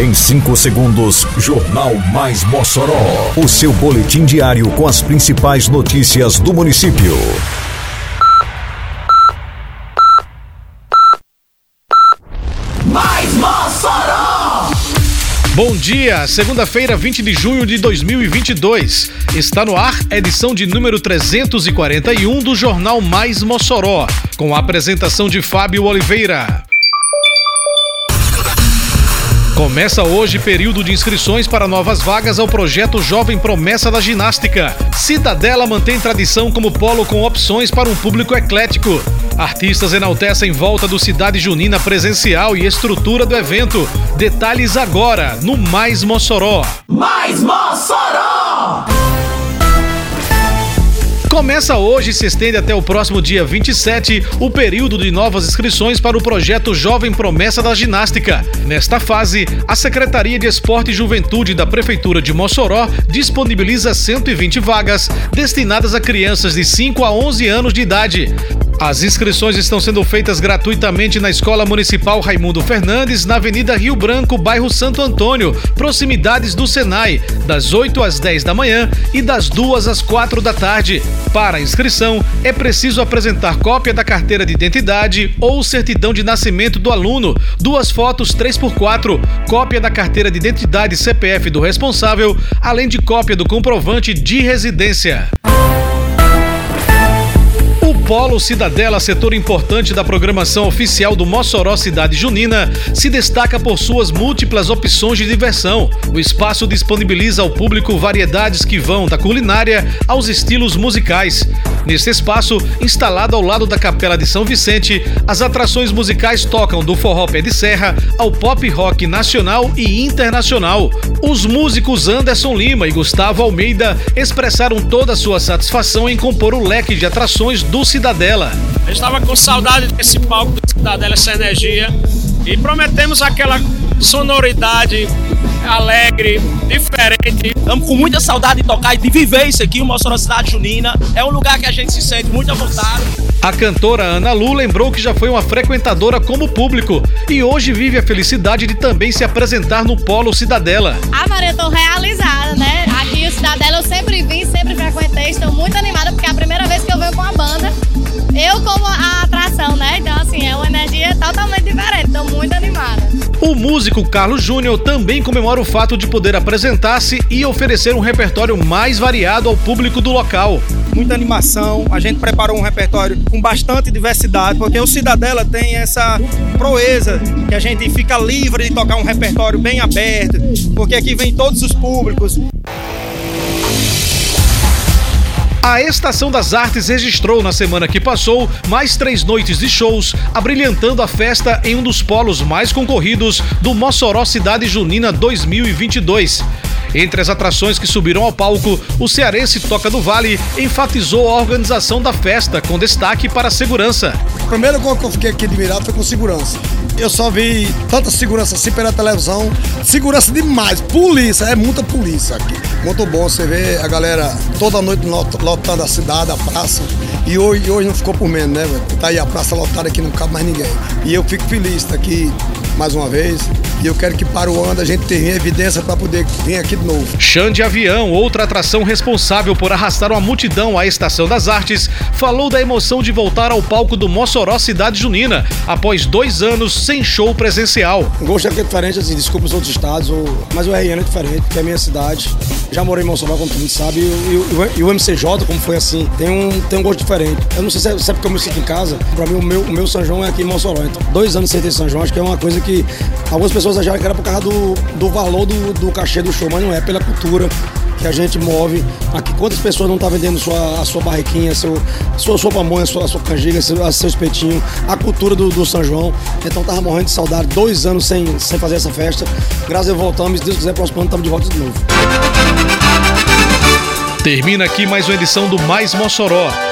Em 5 segundos, Jornal Mais Mossoró. O seu boletim diário com as principais notícias do município. Mais Mossoró! Bom dia, segunda-feira, 20 de junho de 2022. Está no ar a edição de número 341 do Jornal Mais Mossoró, com a apresentação de Fábio Oliveira. Começa hoje período de inscrições para novas vagas ao projeto Jovem Promessa da Ginástica. Cidadela mantém tradição como polo com opções para um público eclético. Artistas enaltecem volta do Cidade Junina presencial e estrutura do evento. Detalhes agora no Mais Mossoró. Mais Mossoró! Começa hoje e se estende até o próximo dia 27 o período de novas inscrições para o projeto Jovem Promessa da Ginástica. Nesta fase, a Secretaria de Esporte e Juventude da Prefeitura de Mossoró disponibiliza 120 vagas destinadas a crianças de 5 a 11 anos de idade. As inscrições estão sendo feitas gratuitamente na Escola Municipal Raimundo Fernandes, na Avenida Rio Branco, bairro Santo Antônio, proximidades do Senai, das 8 às 10 da manhã e das 2 às 4 da tarde. Para a inscrição, é preciso apresentar cópia da carteira de identidade ou certidão de nascimento do aluno, duas fotos 3x4, cópia da carteira de identidade CPF do responsável, além de cópia do comprovante de residência. Polo Cidadela, setor importante da programação oficial do Mossoró Cidade Junina, se destaca por suas múltiplas opções de diversão. O espaço disponibiliza ao público variedades que vão da culinária aos estilos musicais. Neste espaço, instalado ao lado da Capela de São Vicente, as atrações musicais tocam do forró pé de serra ao pop rock nacional e internacional. Os músicos Anderson Lima e Gustavo Almeida expressaram toda a sua satisfação em compor o leque de atrações do Cidadela. Eu estava com saudade desse palco do Cidadela, essa energia. E prometemos aquela sonoridade alegre, diferente. Estamos com muita saudade de tocar e de viver isso aqui, o Mossoró Cidade Junina. É um lugar que a gente se sente muito à vontade. A cantora Ana Lu lembrou que já foi uma frequentadora como público e hoje vive a felicidade de também se apresentar no Polo Cidadela. Ah, Maria, eu tô realizada, né? Aqui o Cidadela eu sempre vim, frequentei, estou muito animada porque é a primeira vez que eu venho com a banda. Eu como a atração, né? Então, assim, é uma energia totalmente diferente, estou muito animada. O músico Carlos Júnior também comemora o fato de poder apresentar-se e oferecer um repertório mais variado ao público do local. Muita animação, a gente preparou um repertório com bastante diversidade, porque o Cidadela tem essa proeza que a gente fica livre de tocar um repertório bem aberto, porque aqui vem todos os públicos. A Estação das Artes registrou na semana que passou mais três noites de shows, abrilhantando a festa em um dos polos mais concorridos do Mossoró Cidade Junina 2022. Entre as atrações que subiram ao palco, o cearense Toca do Vale enfatizou a organização da festa, com destaque para a segurança. A primeira coisa que eu fiquei aqui admirado foi com segurança. Eu só vi tanta segurança assim pela televisão. Segurança demais. Polícia, é muita polícia aqui. Muito bom você ver a galera toda noite lotando a cidade, a praça. E hoje, hoje não ficou por menos, né? Véio? Tá aí a praça lotada aqui, não cabe mais ninguém. E eu fico feliz de estar aqui mais uma vez. E eu quero que para o ano a gente tenha evidência para poder vir aqui de novo. Xande de Avião, outra atração responsável por arrastar uma multidão à Estação das Artes, falou da emoção de voltar ao palco do Mossoró Cidade Junina, após dois anos sem show presencial. O gosto é diferente, assim, desculpa os outros estados, mas o RN é diferente, porque é a minha cidade. Já morei em Mossoró, como todo mundo sabe, e, o MCJ, como foi assim, tem um, tem um gosto diferente. Eu não sei se é, se é porque eu me sinto em casa, para mim o meu, o meu São João é aqui em Mossoró. Então, dois anos sem ter São João, acho que é uma coisa que algumas pessoas acharam que era por causa do, do valor do, do cachê do show, mas não é, pela cultura que a gente move. Aqui, quantas pessoas não estão tá vendendo sua, a sua barriquinha, seu, sua sopa mãe, a sua, sua canjiga, seu, seu espetinho, a cultura do, do São João. Então tava morrendo de saudade, dois anos sem, sem fazer essa festa. Graças a Deus voltamos, se Deus quiser, próximo ano estamos de volta de novo. Termina aqui mais uma edição do Mais Mossoró,